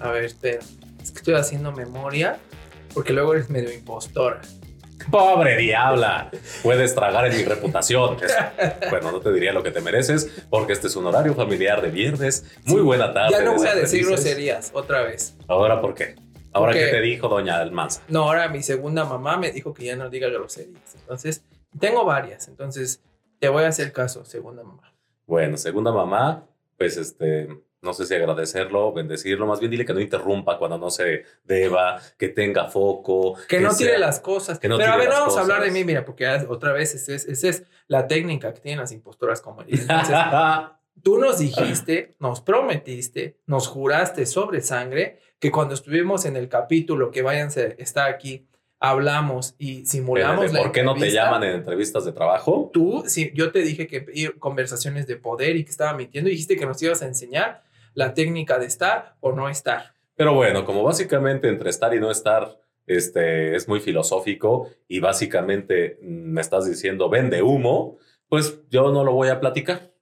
A ver, espera. Es que estoy haciendo memoria porque luego eres medio impostora. Pobre diabla, puedes tragar en mi reputación. Bueno, no te diría lo que te mereces, porque este es un horario familiar de viernes. Muy buena tarde. Ya no voy a decir groserías otra vez. Ahora, ¿por qué? Ahora, ¿qué te dijo doña Almanza? No, ahora mi segunda mamá me dijo que ya no diga groserías. Entonces, tengo varias. Entonces, te voy a hacer caso, segunda mamá. Bueno, segunda mamá, pues este, no sé si agradecerlo, bendecirlo, más bien dile que no interrumpa cuando no se deba, que tenga foco. Que no sea- tire las cosas. que no Pero a ver, vamos a hablar de mí, mira, porque otra vez esa es, esa es la técnica que tienen las impostoras como. Entonces, tú nos dijiste, nos prometiste, nos juraste sobre sangre que cuando estuvimos en el capítulo que váyanse, está aquí, hablamos y simulamos Espérate, la ¿Por qué no te entrevista, llaman en entrevistas de trabajo? Tú, sí, yo te dije que conversaciones de poder y que estaba mintiendo, y dijiste que nos ibas a enseñar la técnica de estar o no estar. Pero bueno, como básicamente entre estar y no estar este, es muy filosófico y básicamente mm, me estás diciendo vende humo, pues yo no lo voy a platicar.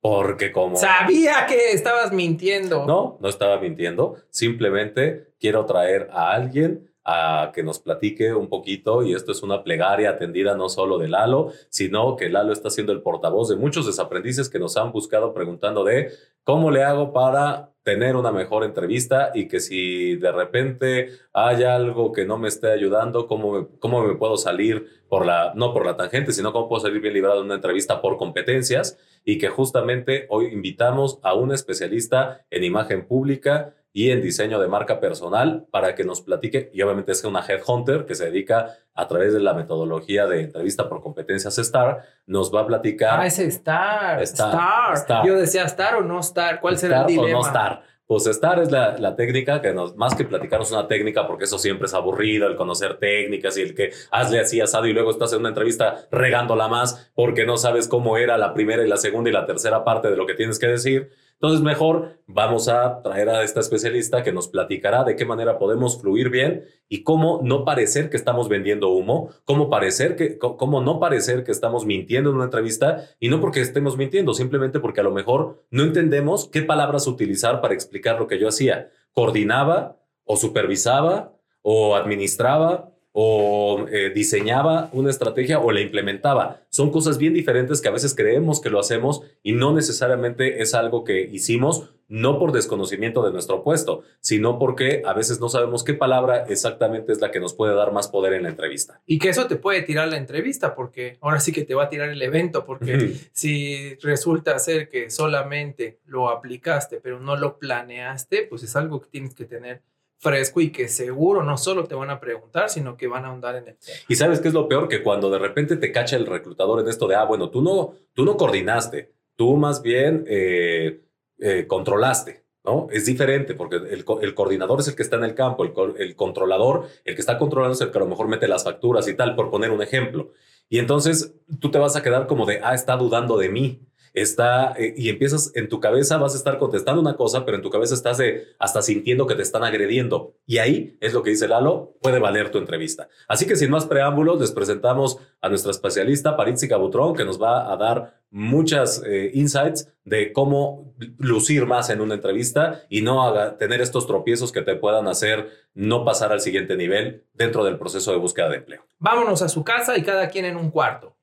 Porque como... Sabía que estabas mintiendo. No, no estaba mintiendo. Simplemente quiero traer a alguien a que nos platique un poquito y esto es una plegaria atendida no solo de Lalo, sino que Lalo está siendo el portavoz de muchos desaprendices que nos han buscado preguntando de cómo le hago para tener una mejor entrevista y que si de repente hay algo que no me esté ayudando, cómo me, cómo me puedo salir por la, no por la tangente, sino cómo puedo salir bien librado de una entrevista por competencias y que justamente hoy invitamos a un especialista en imagen pública y en diseño de marca personal para que nos platique, y obviamente es una headhunter que se dedica a través de la metodología de entrevista por competencias STAR, nos va a platicar Ah, ese Star. Star, Star. Star. Yo decía Star o no Star. ¿Cuál será el estar o dilema? no estar. Pues estar es la, la técnica que nos, más que platicarnos una técnica, porque eso siempre es aburrido, el conocer técnicas y el que hazle así asado y luego estás en una entrevista regándola más porque no sabes cómo era la primera y la segunda y la tercera parte de lo que tienes que decir. Entonces, mejor vamos a traer a esta especialista que nos platicará de qué manera podemos fluir bien y cómo no parecer que estamos vendiendo humo, cómo parecer que, cómo no parecer que estamos mintiendo en una entrevista y no porque estemos mintiendo, simplemente porque a lo mejor no entendemos qué palabras utilizar para explicar lo que yo hacía. Coordinaba o supervisaba o administraba o eh, diseñaba una estrategia o la implementaba. Son cosas bien diferentes que a veces creemos que lo hacemos y no necesariamente es algo que hicimos, no por desconocimiento de nuestro puesto, sino porque a veces no sabemos qué palabra exactamente es la que nos puede dar más poder en la entrevista. Y que eso te puede tirar la entrevista, porque ahora sí que te va a tirar el evento, porque si resulta ser que solamente lo aplicaste, pero no lo planeaste, pues es algo que tienes que tener fresco y que seguro no solo te van a preguntar, sino que van a ahondar en el tema. Y sabes qué es lo peor que cuando de repente te cacha el reclutador en esto de, ah, bueno, tú no, tú no coordinaste, tú más bien eh, eh, controlaste, ¿no? Es diferente porque el, el coordinador es el que está en el campo, el, el controlador, el que está controlando es el que a lo mejor mete las facturas y tal, por poner un ejemplo. Y entonces tú te vas a quedar como de, ah, está dudando de mí. Está, eh, y empiezas en tu cabeza, vas a estar contestando una cosa, pero en tu cabeza estás de, hasta sintiendo que te están agrediendo. Y ahí es lo que dice Lalo, puede valer tu entrevista. Así que sin más preámbulos, les presentamos a nuestra especialista, Paritzica Butrón, que nos va a dar muchas eh, insights de cómo lucir más en una entrevista y no haga- tener estos tropiezos que te puedan hacer no pasar al siguiente nivel dentro del proceso de búsqueda de empleo. Vámonos a su casa y cada quien en un cuarto.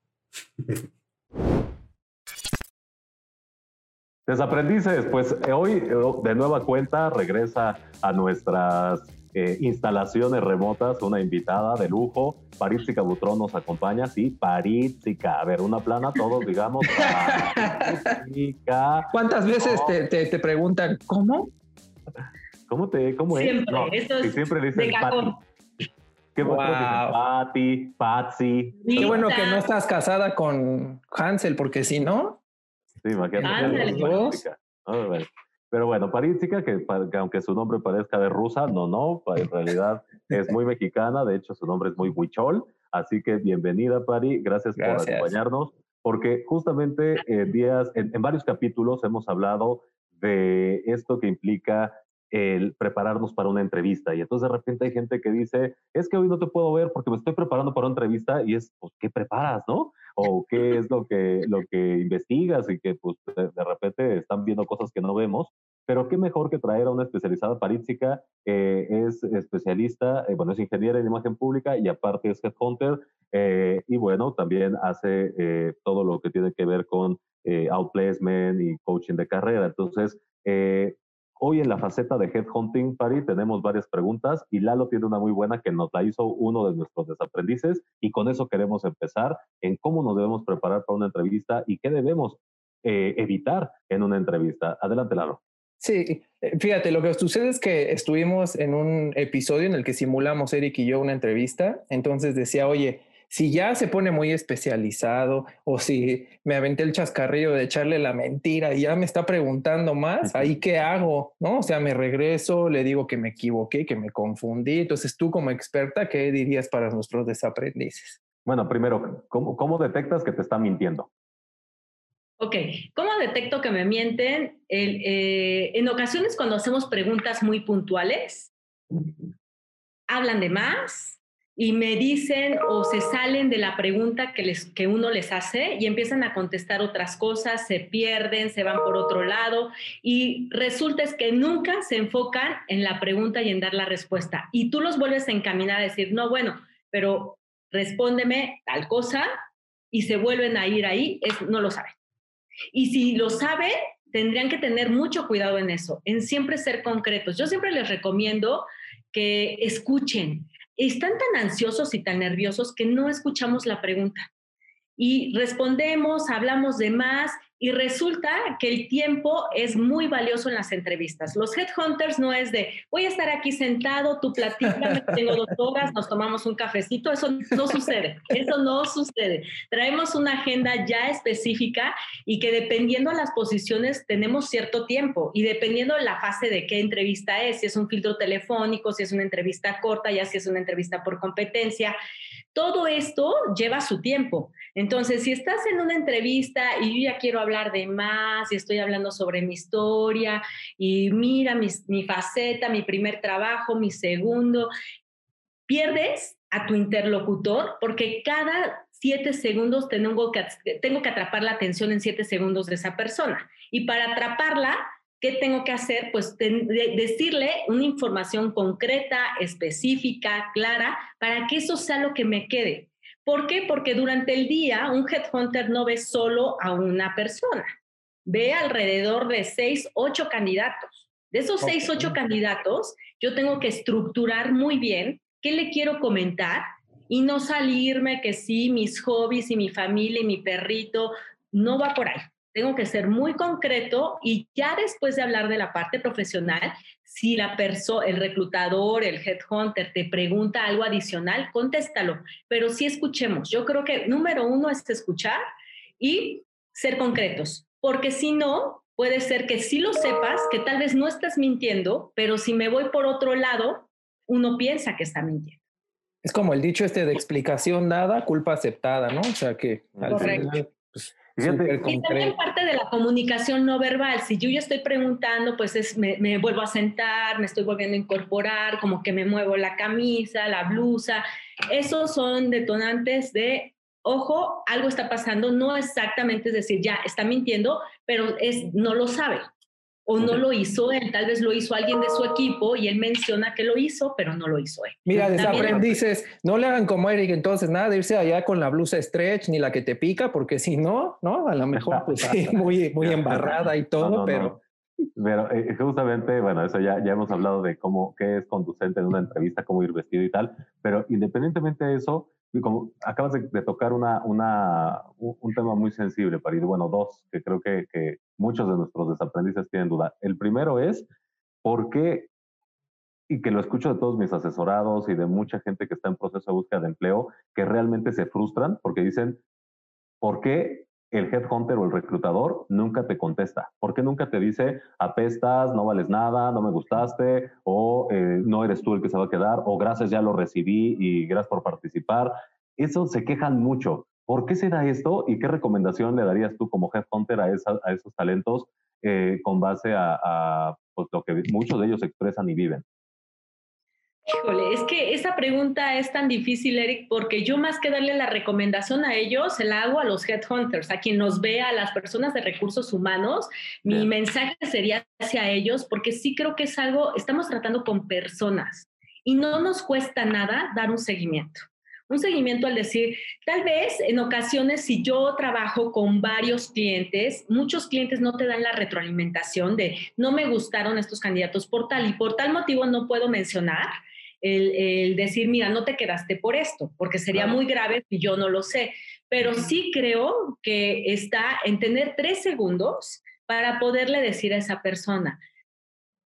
Desaprendices, pues eh, hoy eh, de nueva cuenta regresa a nuestras eh, instalaciones remotas una invitada de lujo. Paritzica Butrón nos acompaña, sí, Paritzica. A ver, una plana, todos digamos. Paritzica. ¿Cuántas veces te, te, te preguntan cómo? ¿Cómo te, cómo es? Siempre, eso sí, es siempre dicen. Pati. Qué bueno Wow. Pati, Patsy. Qué bueno que no estás casada con Hansel, porque si no, Sí, imagínate. Bueno. Pero bueno, Paritzica, que, que aunque su nombre parezca de rusa, no, no, en realidad es muy mexicana, de hecho su nombre es muy huichol, así que bienvenida Pari, gracias, por Gracias. acompañarnos, porque justamente en días, en, en varios capítulos hemos hablado de esto que implica el prepararnos para una entrevista. Y entonces de repente hay gente que dice, es que hoy no te puedo ver porque me estoy preparando para una entrevista y es, pues, ¿qué preparas, no? O qué es lo que, lo que investigas y que, pues, de, repente están viendo cosas que no vemos. Pero qué mejor que traer a una especializada parística, eh, es especialista, eh, bueno, es ingeniera en imagen pública y aparte es headhunter. Eh, y bueno, también hace eh, todo lo que tiene que ver con outplacement y coaching de carrera. Entonces, Hoy en la faceta de Headhunting Party tenemos varias preguntas y Lalo tiene una muy buena que nos la hizo uno de nuestros desaprendices y con eso queremos empezar en cómo nos debemos preparar para una entrevista y qué debemos eh, evitar en una entrevista. Adelante, Lalo. Sí, eh, fíjate, lo que sucede es que estuvimos en un episodio en el que simulamos Eric y yo una entrevista, entonces decía, oye, si ya se pone muy especializado o si me aventé el chascarrillo de echarle la mentira y ya me está preguntando más, ahí qué hago, ¿no? O sea, me regreso, le digo que me equivoqué, que me confundí. Entonces, tú como experta, ¿qué dirías para nuestros desaprendices? Bueno, primero, ¿cómo, detectas que te está mintiendo? Ok, ¿cómo detecto que me mienten? Eh, en ocasiones cuando hacemos preguntas muy puntuales, hablan de más, y me dicen o se salen de la pregunta que, les, que uno les hace y empiezan a contestar otras cosas, se pierden, se van por otro lado y resulta es que nunca se enfocan en la pregunta y en dar la respuesta. Y tú los vuelves a encaminar a decir, no, bueno, pero respóndeme tal cosa y se vuelven a ir ahí, no lo saben. Y si lo saben, tendrían que tener mucho cuidado en eso, en siempre ser concretos. Yo siempre les recomiendo que escuchen, están tan ansiosos y tan nerviosos que no escuchamos la pregunta. Y respondemos, hablamos de más y resulta que el tiempo es muy valioso en las entrevistas. Los headhunters no es de, voy a estar aquí sentado, tú platicas, tengo dos horas, nos tomamos un cafecito. Eso no sucede, eso no sucede. Traemos una agenda ya específica y que dependiendo de las posiciones tenemos cierto tiempo y dependiendo de la fase de qué entrevista es, si es un filtro telefónico, si es una entrevista corta, ya si es una entrevista por competencia. Todo esto lleva su tiempo. Entonces, si estás en una entrevista y yo ya quiero hablar de más y estoy hablando sobre mi historia y mira mi, faceta, mi primer trabajo, mi segundo, pierdes a tu interlocutor porque cada siete segundos tengo que, tengo que atrapar la atención en siete segundos de esa persona. Y para atraparla, ¿qué tengo que hacer? Pues decirle una información concreta, específica, clara, para que eso sea lo que me quede. ¿Por qué? Porque durante el día un headhunter no ve solo a una persona, ve alrededor de seis, ocho candidatos. De esos seis, ocho candidatos, yo tengo que estructurar muy bien qué le quiero comentar y no salirme que sí, mis hobbies y mi familia y mi perrito, no va por ahí tengo que ser muy concreto y ya después de hablar de la parte profesional, si la persona, el reclutador, el headhunter te pregunta algo adicional, contéstalo, pero sí escuchemos. Yo creo que número uno es escuchar y ser concretos, porque si no, puede ser que sí lo sepas, que tal vez no estás mintiendo, pero si me voy por otro lado, uno piensa que está mintiendo. Es como el dicho este de explicación dada, culpa aceptada, ¿no? O sea que al final, pues, y también parte de la comunicación no verbal. Si yo ya estoy preguntando, pues es, me, me, vuelvo a sentar, me estoy volviendo a incorporar, como que me muevo la camisa, la blusa. Esos son detonantes de, ojo, algo está pasando. No exactamente es decir, ya está mintiendo, pero es, no lo sabe o no lo hizo él, tal vez lo hizo alguien de su equipo y él menciona que lo hizo, pero no lo hizo él. Mira, desaprendices, no le hagan como Eric entonces, nada de irse allá con la blusa stretch ni la que te pica, porque si no, ¿no? A lo mejor pues sí, muy, muy embarrada y todo, pero... Pero eh, justamente, bueno, eso ya, ya hemos hablado de cómo, qué es conducente en una entrevista, cómo ir vestido y tal, pero independientemente de eso, como acabas de, tocar una, una, un tema muy sensible, para ir, bueno, dos, que creo que, que muchos de nuestros desaprendices tienen duda. El primero es, ¿por qué? Y que lo escucho de todos mis asesorados y de mucha gente que está en proceso de búsqueda de empleo, que realmente se frustran porque dicen, ¿por qué el headhunter o el reclutador nunca te contesta. ¿Por qué nunca te dice, apestas, no vales nada, no me gustaste, o eh, no eres tú el que se va a quedar, o gracias, ya lo recibí y gracias por participar? Eso se quejan mucho. ¿Por qué se da esto y qué recomendación le darías tú como headhunter a, a esos talentos eh, con base a, pues, lo que muchos de ellos expresan y viven. Híjole, es que esa pregunta es tan difícil, Eric, porque yo más que darle la recomendación a ellos, se la hago a los headhunters, a quien nos ve, a las personas de recursos humanos. Mi mensaje sería hacia ellos, porque sí creo que es algo, estamos tratando con personas y no nos cuesta nada dar un seguimiento. Un seguimiento al decir, tal vez en ocasiones si yo trabajo con varios clientes, muchos clientes no te dan la retroalimentación de no me gustaron estos candidatos por tal y por tal motivo no puedo mencionar el, decir, mira, no te quedaste por esto, porque sería muy grave si yo no lo sé. Pero sí creo que está en tener tres segundos para poderle decir a esa persona,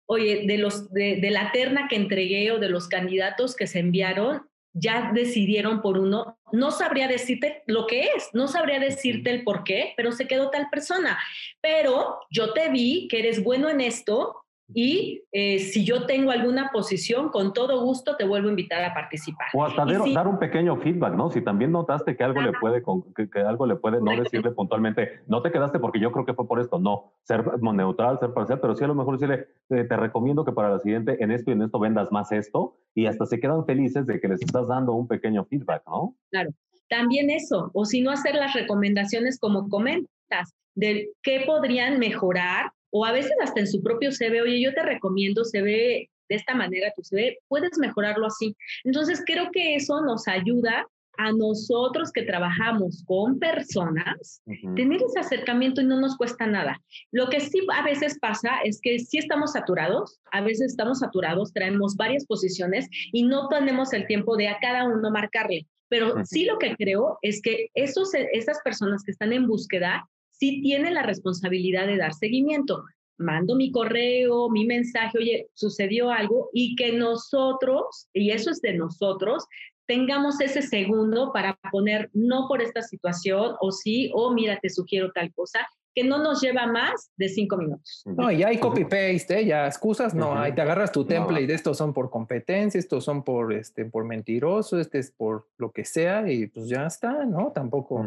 oye, de, los, de, de la terna que entregué o de los candidatos que se enviaron, ya decidieron por uno, no sabría decirte lo que es, no sabría decirte el por qué, pero se quedó tal persona. Pero yo te vi que eres bueno en esto, y eh, si yo tengo alguna posición, con todo gusto te vuelvo a invitar a participar. O hasta dar, un pequeño feedback, ¿no? Si también notaste que algo le puede, que, algo le puede, no decirle puntualmente, no te quedaste porque yo creo que fue por esto, no, ser neutral, ser parcial, pero sí a lo mejor decirle, eh, te recomiendo que para la siguiente, en esto y en esto vendas más esto, y hasta se quedan felices de que les estás dando un pequeño feedback, ¿no? Claro, también eso, o si no hacer las recomendaciones como comentas, de qué podrían mejorar o a veces hasta en su propio CV, oye, yo te recomiendo ve de esta manera tu CV, puedes mejorarlo así. Entonces, creo que eso nos ayuda a nosotros que trabajamos con personas, tener ese acercamiento y no nos cuesta nada. Lo que sí a veces pasa es que sí estamos saturados, a veces estamos saturados, traemos varias posiciones y no tenemos el tiempo de a cada uno marcarle. Pero sí lo que creo es que esos, esas personas que están en búsqueda sí tiene la responsabilidad de dar seguimiento. Mando mi correo, mi mensaje, oye, sucedió algo y que nosotros, y eso es de nosotros, tengamos ese segundo para poner no por esta situación o sí, o mira, te sugiero tal cosa, que no nos lleva más de cinco minutos. No, ya hay copy-paste, ¿eh? ya excusas, no, ahí te agarras tu template y de estos son por competencia, estos son por, este, por mentiroso, este es por lo que sea y pues ya está, ¿no? Tampoco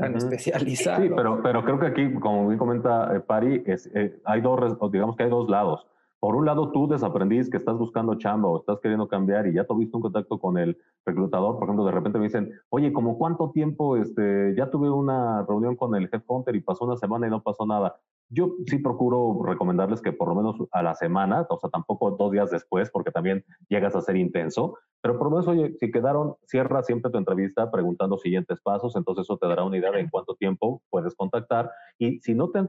tan especializado. Sí, pero, pero creo que aquí, como bien comenta eh, Pari, es, eh, hay dos, digamos que hay dos lados. Por un lado, tú, desaprendiz, que estás buscando chamba o estás queriendo cambiar y ya tuviste un contacto con el reclutador, por ejemplo, de repente me dicen, oye, ¿como cuánto tiempo? Este, ya tuve una reunión con el headhunter y pasó una semana y no pasó nada. Yo sí procuro recomendarles que por lo menos a la semana, o sea, tampoco dos días después, porque también llegas a ser intenso, pero por lo menos, oye, si quedaron, cierra siempre tu entrevista preguntando siguientes pasos, entonces eso te dará una idea de en cuánto tiempo puedes contactar. Y si no te han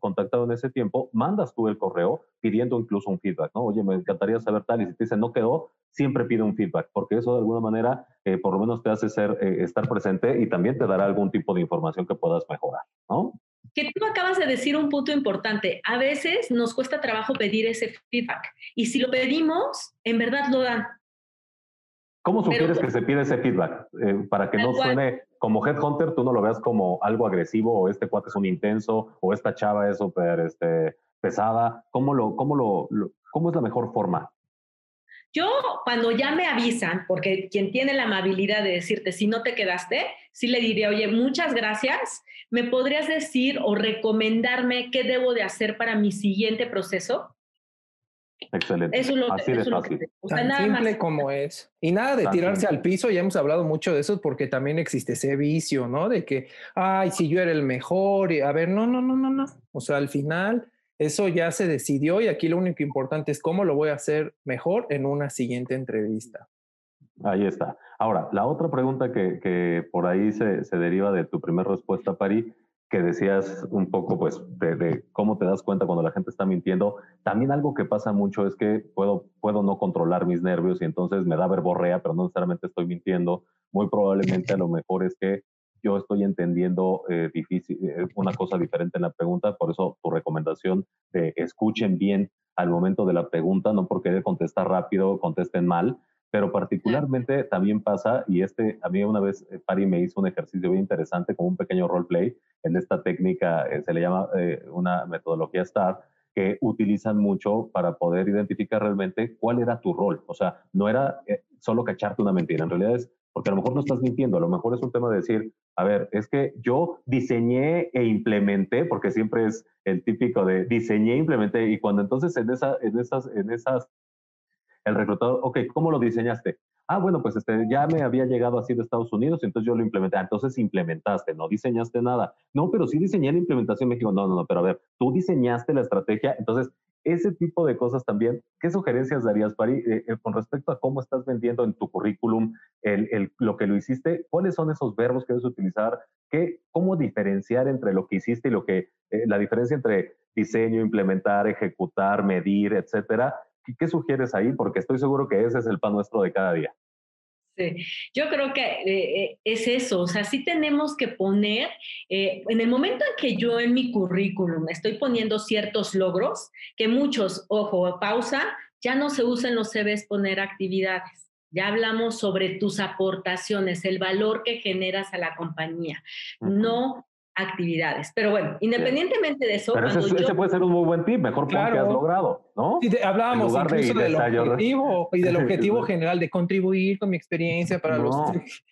contactado en ese tiempo, mandas tú el correo pidiendo incluso un feedback, ¿no? Oye, me encantaría saber tal, y si te dicen no quedó, siempre pide un feedback, porque eso de alguna manera eh, por lo menos te hace ser, eh, estar presente y también te dará algún tipo de información que puedas mejorar, ¿no? Que tú acabas de decir un punto importante. A veces nos cuesta trabajo pedir ese feedback y si lo pedimos, en verdad lo dan. ¿Cómo sugieres que se pide ese feedback? Eh, para que no suene como headhunter, tú no lo veas como algo agresivo o este cuate es un intenso o esta chava es súper este, pesada. ¿Cómo, lo, cómo, lo, ¿Cómo es la mejor forma? Yo, cuando ya me avisan, porque quien tiene la amabilidad de decirte si no te quedaste, sí le diría, oye, muchas gracias. ¿Me podrías decir o recomendarme qué debo de hacer para mi siguiente proceso? Excelente. Eso es lo, Así de fácil. Tan simple como es. Y nada de tirarse al piso, ya hemos hablado mucho de eso porque también existe ese vicio, ¿no? De que, ay, si yo era el mejor, y a ver, no, no, no, no, no. O sea, al final eso ya se decidió y aquí lo único importante es cómo lo voy a hacer mejor en una siguiente entrevista. Ahí está. Ahora, la otra pregunta que, por ahí se, se, deriva de tu primera respuesta, Pari, que decías un poco pues de, cómo te das cuenta cuando la gente está mintiendo. También algo que pasa mucho es que puedo, puedo no controlar mis nervios y entonces me da verborrea, pero no necesariamente estoy mintiendo. Muy probablemente a lo mejor es que yo estoy entendiendo eh, difícil, eh, una cosa diferente en la pregunta, por eso tu recomendación de escuchen bien al momento de la pregunta, no porque contestar rápido, contesten mal, pero particularmente también pasa, y este, a mí una vez eh, Pari me hizo un ejercicio bien interesante como un pequeño roleplay, en esta técnica se le llama una metodología STAR, que utilizan mucho para poder identificar realmente cuál era tu rol. O sea, no era solo cacharte una mentira, en realidad es porque a lo mejor no estás mintiendo, a lo mejor es un tema de decir, a ver, es que yo diseñé e implementé, porque siempre es el típico de diseñé e implementé, y cuando entonces en, esa, en, esas, en esas, el reclutador, ok, ¿cómo lo diseñaste? Ah, bueno, pues este, ya me había llegado así de Estados Unidos, entonces yo lo implementé. Ah, entonces implementaste, no diseñaste nada. No, pero sí diseñé la implementación en México. No, no, no, pero a ver, tú diseñaste la estrategia, entonces ese tipo de cosas también, ¿qué sugerencias darías, Pari, eh, eh, con respecto a cómo estás vendiendo en tu currículum el, lo que lo hiciste? ¿Cuáles son esos verbos que debes utilizar? ¿Qué, ¿Cómo diferenciar entre lo que hiciste y lo que, eh, la diferencia entre diseño, implementar, ejecutar, medir, etcétera? ¿Qué, ¿Qué sugieres ahí? Porque estoy seguro que ese es el pan nuestro de cada día. Yo creo que eh, eh, es eso, o sea, sí tenemos que poner, eh, en el momento en que yo en mi currículum estoy poniendo ciertos logros, que muchos, ojo, pausa, ya no se usa en los CVs poner actividades. Ya hablamos sobre tus aportaciones, el valor que generas a la compañía, no actividades. Pero bueno, independientemente de eso. Pero ese, puede ser un muy buen tip, mejor claro. que has logrado, ¿no? Sí, hablábamos incluso de, del objetivo y del objetivo general de contribuir con mi experiencia para los.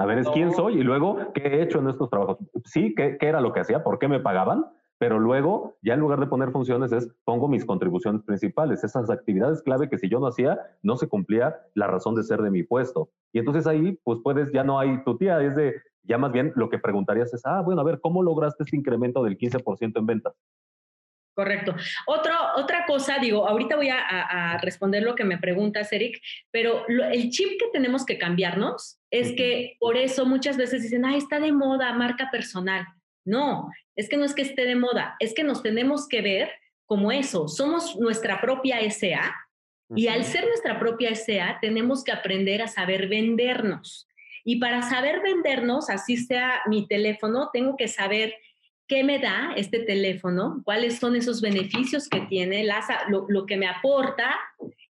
A ver, es quién soy y luego qué he hecho en estos trabajos. Sí, ¿qué, qué era lo que hacía? ¿Por qué me pagaban? pero luego ya en lugar de poner funciones es pongo mis contribuciones principales, esas actividades clave que si yo no hacía, no se cumplía la razón de ser de mi puesto. Y entonces ahí, pues puedes, ya no hay tu tía, es de, ya más bien lo que preguntarías es, ah, bueno, a ver, ¿cómo lograste este incremento del 15% en ventas? Correcto. Otro, otra cosa, digo, ahorita voy a, a, responder lo que me preguntas, Eric, pero lo, el chip que tenemos que cambiarnos es que por eso muchas veces dicen, ah, está de moda, marca personal. No, es que no es que esté de moda, es que nos tenemos que ver como eso. Somos nuestra propia SA y al ser nuestra propia SA tenemos que aprender a saber vendernos. Y para saber vendernos, así sea mi teléfono, tengo que saber qué me da este teléfono, cuáles son esos beneficios que tiene, lo, lo que me aporta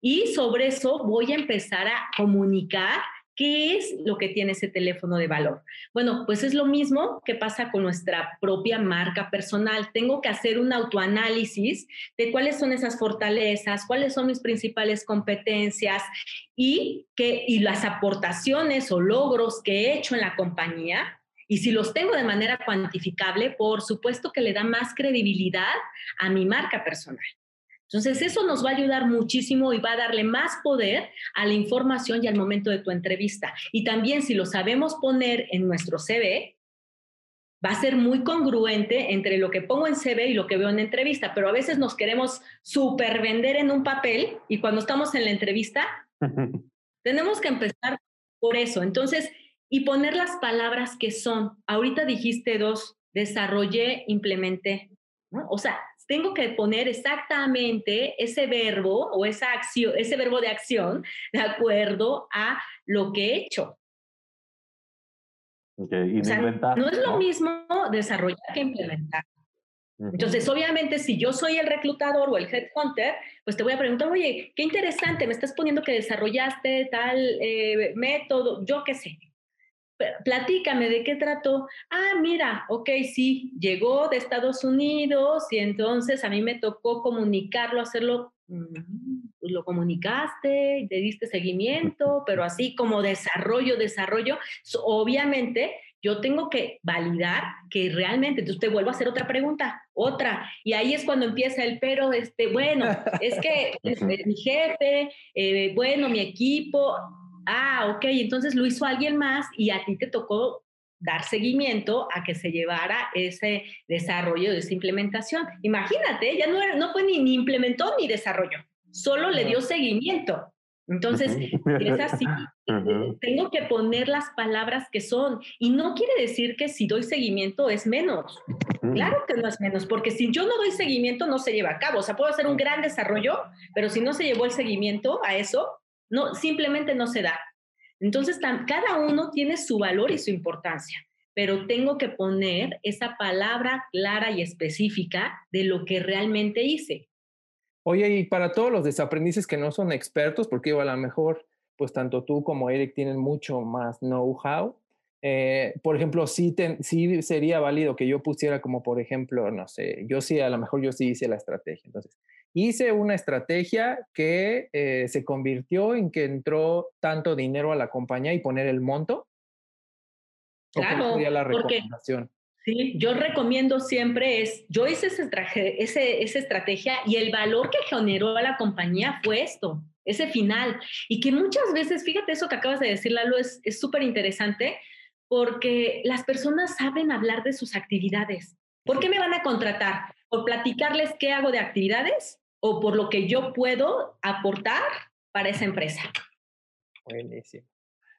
y sobre eso voy a empezar a comunicar ¿Qué es lo que tiene ese teléfono de valor? Bueno, pues es lo mismo que pasa con nuestra propia marca personal. Tengo que hacer un autoanálisis de cuáles son esas fortalezas, cuáles son mis principales competencias y, que, y las aportaciones o logros que he hecho en la compañía. Y si los tengo de manera cuantificable, por supuesto que le da más credibilidad a mi marca personal. Entonces, eso nos va a ayudar muchísimo y va a darle más poder a la información y al momento de tu entrevista. Y también si lo sabemos poner en nuestro CV, va a ser muy congruente entre lo que pongo en CV y lo que veo en entrevista, pero a veces nos queremos super vender en un papel y cuando estamos en la entrevista, tenemos que empezar por eso. Entonces, y poner las palabras que son. Ahorita dijiste dos, desarrollé, implementé. ¿no? O sea, tengo que poner exactamente ese verbo o esa acción, ese verbo de acción de acuerdo a lo que he hecho. Okay, o sea, no es lo mismo desarrollar que implementar. Entonces, obviamente, si yo soy el reclutador o el headhunter, pues te voy a preguntar, oye, qué interesante, me estás poniendo que desarrollaste tal eh, método, yo qué sé platícame de qué trató. Ah, mira, ok, sí, llegó de Estados Unidos y entonces a mí me tocó comunicarlo, hacerlo, mm, pues lo comunicaste, te diste seguimiento, pero así como desarrollo, desarrollo, obviamente yo tengo que validar que realmente, entonces te vuelvo a hacer otra pregunta, otra, y ahí es cuando empieza el pero, este, bueno, es que mi jefe, eh, bueno, mi equipo, ah, ok, entonces lo hizo alguien más y a ti te tocó dar seguimiento a que se llevara ese desarrollo de esa implementación. Imagínate, ya no, no fue ni, ni implementó ni desarrollo, solo le dio seguimiento. Entonces, es así, tengo que poner las palabras que son. Y no quiere decir que si doy seguimiento es menos. Claro que no es menos, porque si yo no doy seguimiento no se lleva a cabo. O sea, puedo hacer un gran desarrollo, pero si no se llevó el seguimiento a eso, no, simplemente no se da. Entonces, cada uno tiene su valor y su importancia, pero tengo que poner esa palabra clara y específica de lo que realmente hice. Oye, y para todos los desaprendices que no son expertos, porque a lo mejor, pues tanto tú como Eric tienen mucho más know-how, Eh, por ejemplo, sí, sí sería válido que yo pusiera como, por ejemplo, no sé, yo sí, a lo mejor yo sí hice la estrategia. Entonces, hice una estrategia que eh, se convirtió en que entró tanto dinero a la compañía y poner el monto. Claro, sería la recomendación? sí, yo recomiendo siempre es, yo hice ese ese, esa estrategia y el valor que generó a la compañía fue esto, ese final. Y que muchas veces, fíjate eso que acabas de decir, Lalo, es súper interesante porque las personas saben hablar de sus actividades. ¿Por qué me van a contratar? ¿Por platicarles qué hago de actividades o por lo que yo puedo aportar para esa empresa? Buenísimo.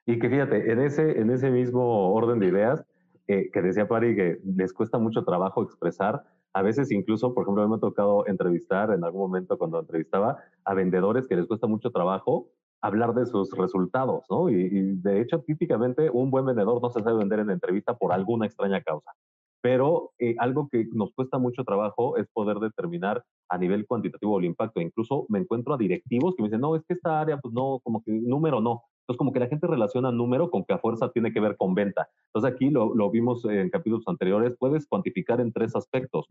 Y que fíjate, en ese, en ese mismo orden de ideas, eh, que decía Pari que les cuesta mucho trabajo expresar, a veces incluso, por ejemplo, me ha tocado entrevistar en algún momento cuando entrevistaba a vendedores que les cuesta mucho trabajo hablar de sus resultados, ¿no? Y, de hecho, típicamente un buen vendedor no se sabe vender en entrevista por alguna extraña causa. Pero eh, algo que nos cuesta mucho trabajo es poder determinar a nivel cuantitativo el impacto. Incluso me encuentro a directivos que me dicen, no, es que esta área, pues no, como que número no. Entonces, como que la gente relaciona número con que a fuerza tiene que ver con venta. Entonces, aquí lo, lo vimos en capítulos anteriores, puedes cuantificar en tres aspectos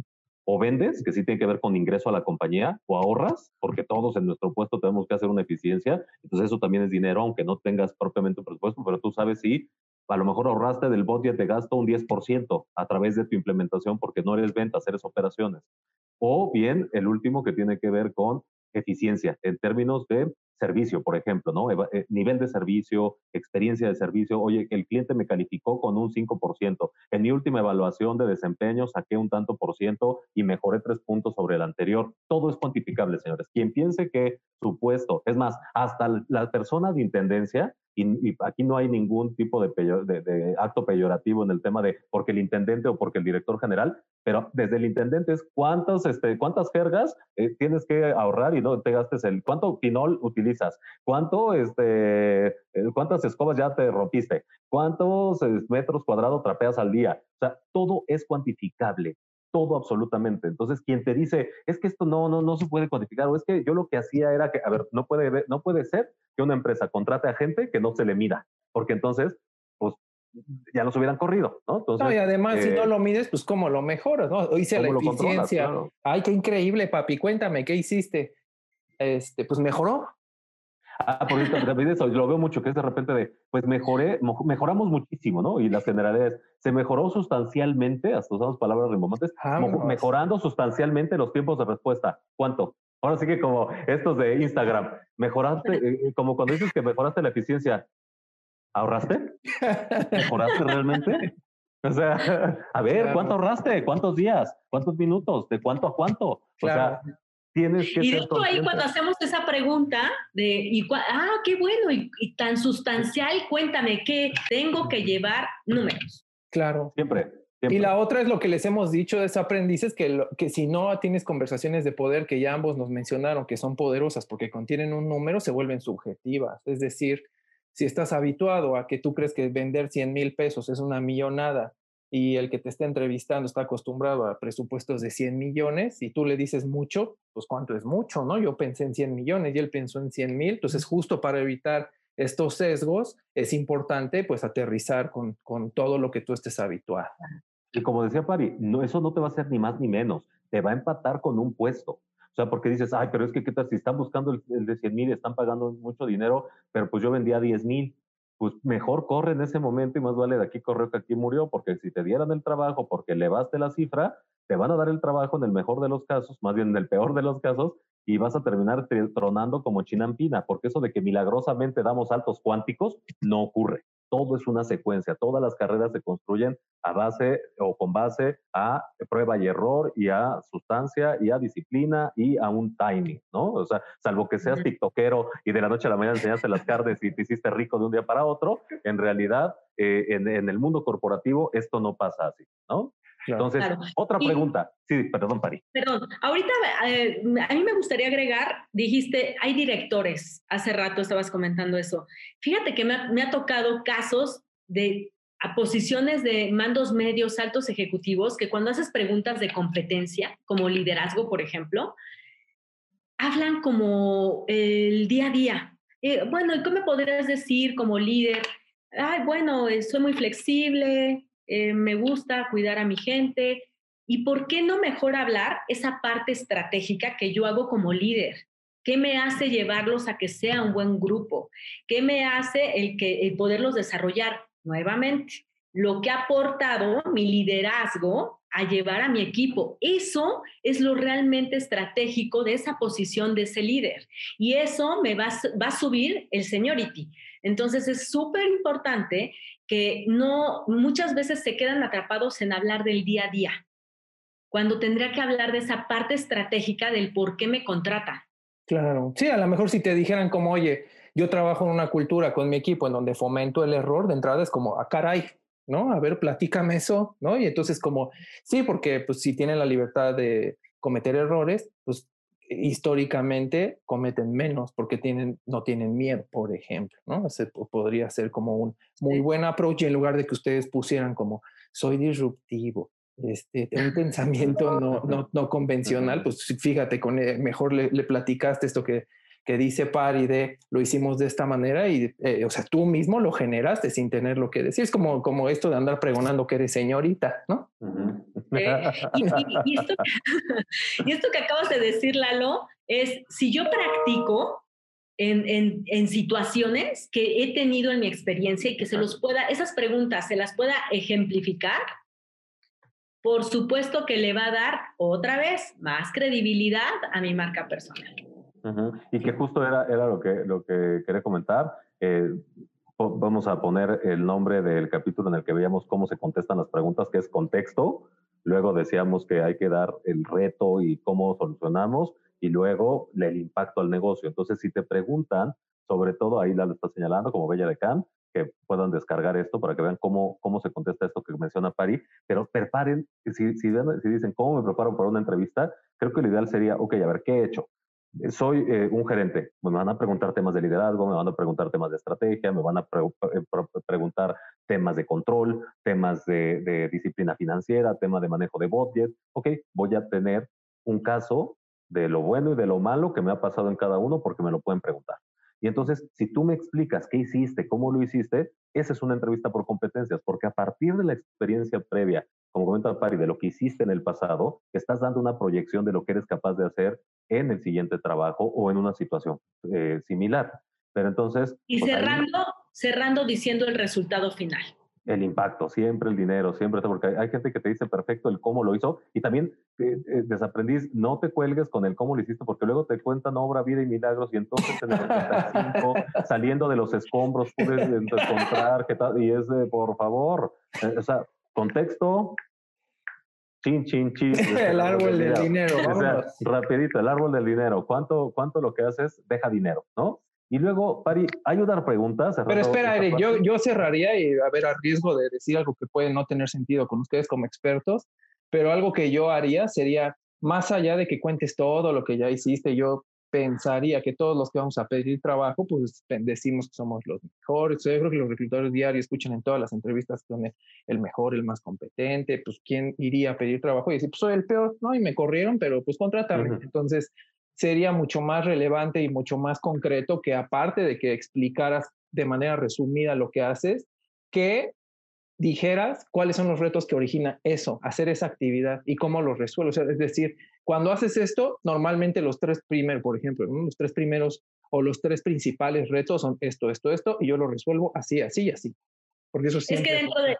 o vendes, que sí tiene que ver con ingreso a la compañía, o ahorras, porque todos en nuestro puesto tenemos que hacer una eficiencia, entonces eso también es dinero, aunque no tengas propiamente un presupuesto, pero tú sabes si a lo mejor ahorraste del budget de gasto un 10% a través de tu implementación porque no eres ventas, eres operaciones. O bien el último que tiene que ver con eficiencia en términos de servicio, por ejemplo, ¿no? Eh, nivel de servicio, experiencia de servicio. Oye, el cliente me calificó con un 5%. En mi última evaluación de desempeño saqué un tanto por ciento y mejoré tres puntos sobre el anterior. Todo es cuantificable, señores. Quien piense que su puesto, es más, hasta la persona de intendencia y, aquí no hay ningún tipo de, acto peyorativo en el tema de porque el intendente o porque el director general, pero desde el intendente es cuántas, este, cuántas jergas eh, tienes que ahorrar y no te gastes el, cuánto pinol utilizas, cuánto, este, eh, cuántas escobas ya te rompiste, cuántos metros cuadrados trapeas al día. O sea, todo es cuantificable todo absolutamente. Entonces, quien te dice, es que esto no, no, no se puede cuantificar, o es que yo lo que hacía era que, a ver, no puede, no puede ser que una empresa contrate a gente que no se le mida, porque entonces, pues, ya nos hubieran corrido, ¿no? Entonces, no, y además, si no eh, lo mides, pues, ¿cómo lo mejoras, no? Hice la eficiencia. Ay, qué increíble, papi, cuéntame, ¿qué hiciste? Este, pues, mejoró. Ah, por eso, lo veo mucho, que es de repente de, pues mejoré, mejoramos muchísimo, ¿no? Y las generalidades, se mejoró sustancialmente, hasta usamos palabras rimbombantes, mejorando sustancialmente los tiempos de respuesta. ¿Cuánto? Ahora sí que como estos de Instagram, mejoraste, eh, como cuando dices que mejoraste la eficiencia, ¿ahorraste? ¿Mejoraste realmente? O sea, a ver, ¿cuánto ahorraste? ¿Cuántos días? ¿Cuántos minutos? ¿De cuánto a cuánto? O sea, tienes que y de hecho ahí cuando hacemos esa pregunta de, y, ah, qué bueno, y, tan sustancial, cuéntame, ¿qué tengo que llevar? Números. Claro. Siempre. Y la otra es lo que les hemos dicho de ese aprendices, que, que si no tienes conversaciones de poder, que ya ambos nos mencionaron, que son poderosas porque contienen un número, se vuelven subjetivas. Es decir, si estás habituado a que tú crees que vender 100 mil pesos es una millonada y el que te está entrevistando está acostumbrado a presupuestos de 100 millones y tú le dices mucho, pues cuánto es mucho, ¿no? Yo pensé en 100 millones y él pensó en 100 mil, entonces justo para evitar estos sesgos es importante pues aterrizar con, con todo lo que tú estés habituado. Y como decía Pari, no, eso no te va a hacer ni más ni menos, te va a empatar con un puesto. O sea, porque dices, ay, pero es que, ¿qué tal si están buscando el, el de 100 mil, están pagando mucho dinero, pero pues yo vendía 10 mil? Pues mejor corre en ese momento y más vale de aquí corrió que aquí murió, porque si te dieran el trabajo porque elevaste la cifra, te van a dar el trabajo en el mejor de los casos, más bien en el peor de los casos, y vas a terminar tronando como chinampina, porque eso de que milagrosamente damos saltos cuánticos no ocurre todo es una secuencia, todas las carreras se construyen a base o con base a prueba y error y a sustancia y a disciplina y a un timing, ¿no? O sea, salvo que seas tiktokero y de la noche a la mañana enseñaste las carnes y te hiciste rico de un día para otro, en realidad eh, en, en, el mundo corporativo esto no pasa así, ¿no? Entonces, otra pregunta. sí, perdón, Pari. Perdón, ahorita eh, a mí me gustaría agregar, dijiste, hay directores, hace rato estabas comentando eso. Fíjate que me ha, tocado casos de posiciones de mandos medios, altos ejecutivos, que cuando haces preguntas de competencia, como liderazgo, por ejemplo, hablan como el día a día. Eh, bueno, ¿y qué me podrías decir como líder? ay, bueno, eh, soy muy flexible, eh, me gusta cuidar a mi gente. ¿Y por qué no mejor hablar esa parte estratégica que yo hago como líder? ¿Qué me hace llevarlos a que sea un buen grupo? ¿Qué me hace el, que, el poderlos desarrollar nuevamente? Lo que ha aportado mi liderazgo a llevar a mi equipo. Eso es lo realmente estratégico de esa posición de ese líder. Y eso me va, a subir el seniority. Entonces es súper importante que no, muchas veces se quedan atrapados en hablar del día a día, cuando tendría que hablar de esa parte estratégica del por qué me contrata. Claro, sí, a lo mejor si te dijeran como, oye, yo trabajo en una cultura con mi equipo en donde fomento el error, de entrada es como, ah, caray, ¿no? A ver, platícame eso, ¿no? Y entonces como, sí, porque pues si tienen la libertad de cometer errores, históricamente cometen menos porque tienen, no tienen miedo, por ejemplo, ¿no? Ese podría ser como un muy buen approach en lugar de que ustedes pusieran como, soy disruptivo, este, un pensamiento no, no, no convencional, pues fíjate, con, eh, mejor le, le platicaste esto que que dice Pari de lo hicimos de esta manera y, eh, o sea, tú mismo lo generaste sin tener lo que decir. Es como, como esto de andar pregonando que eres señorita, ¿no? Y, esto, y, esto, que acabas de decir, Lalo, es si yo practico en, en, en, situaciones que he tenido en mi experiencia y que se los pueda, esas preguntas se las pueda ejemplificar, por supuesto que le va a dar otra vez más credibilidad a mi marca personal. Y que justo era, era lo, que, lo que quería comentar. Eh, vamos a poner el nombre del capítulo en el que veíamos cómo se contestan las preguntas, que es contexto. Luego decíamos que hay que dar el reto y cómo solucionamos, y luego el impacto al negocio. Entonces, si te preguntan, sobre todo ahí la lo está señalando como Bella de Can, que puedan descargar esto para que vean cómo, cómo se contesta esto que menciona Pari, pero preparen, si, si, si dicen cómo me preparo para una entrevista, creo que lo ideal sería, ok, a ver, ¿qué he hecho? Soy eh, un gerente, me van a preguntar temas de liderazgo, me van a preguntar temas de estrategia, me van a eh, preguntar temas de control, temas de, disciplina financiera, temas de manejo de budget. Ok, voy a tener un caso de lo bueno y de lo malo que me ha pasado en cada uno porque me lo pueden preguntar. Y entonces, si tú me explicas qué hiciste, cómo lo hiciste, esa es una entrevista por competencias, porque a partir de la experiencia previa, como comenta Pari, de lo que hiciste en el pasado, estás dando una proyección de lo que eres capaz de hacer en el siguiente trabajo o en una situación eh, similar. Pero entonces... Y pues, cerrando, cerrando diciendo el resultado final el impacto, siempre el dinero, siempre, porque hay, gente que te dice perfecto el cómo lo hizo y también eh, eh, desaprendiz, no te cuelgues con el cómo lo hiciste porque luego te cuentan obra, vida y milagros y entonces en el 85 saliendo de los escombros puedes encontrar que tal, y es de por favor, eh, o sea, contexto, chin, chin, chin. el árbol del dinero. O sea, rapidito, el árbol del dinero. ¿Cuánto, ¿Cuánto lo que haces deja dinero, no? Y luego, Pari, hay dar preguntas. Pero espera, Eric, yo, yo cerraría y a ver, a riesgo de decir algo que puede no tener sentido con ustedes como expertos, pero algo que yo haría sería, más allá de que cuentes todo lo que ya hiciste, yo pensaría que todos los que vamos a pedir trabajo, pues decimos que somos los mejores. Yo creo que los reclutadores diarios escuchan en todas las entrevistas que son el mejor, el más competente, pues quién iría a pedir trabajo y decir, pues soy el peor, ¿no? Y me corrieron, pero pues contrátame. Entonces, sería mucho más relevante y mucho más concreto que aparte de que explicaras de manera resumida lo que haces, que dijeras cuáles son los retos que origina eso, hacer esa actividad y cómo lo resuelves. es decir, cuando haces esto, normalmente los tres primeros, por ejemplo, los tres primeros o los tres principales retos son esto, esto, esto, y yo lo resuelvo así, así y así. Porque eso es que dentro de,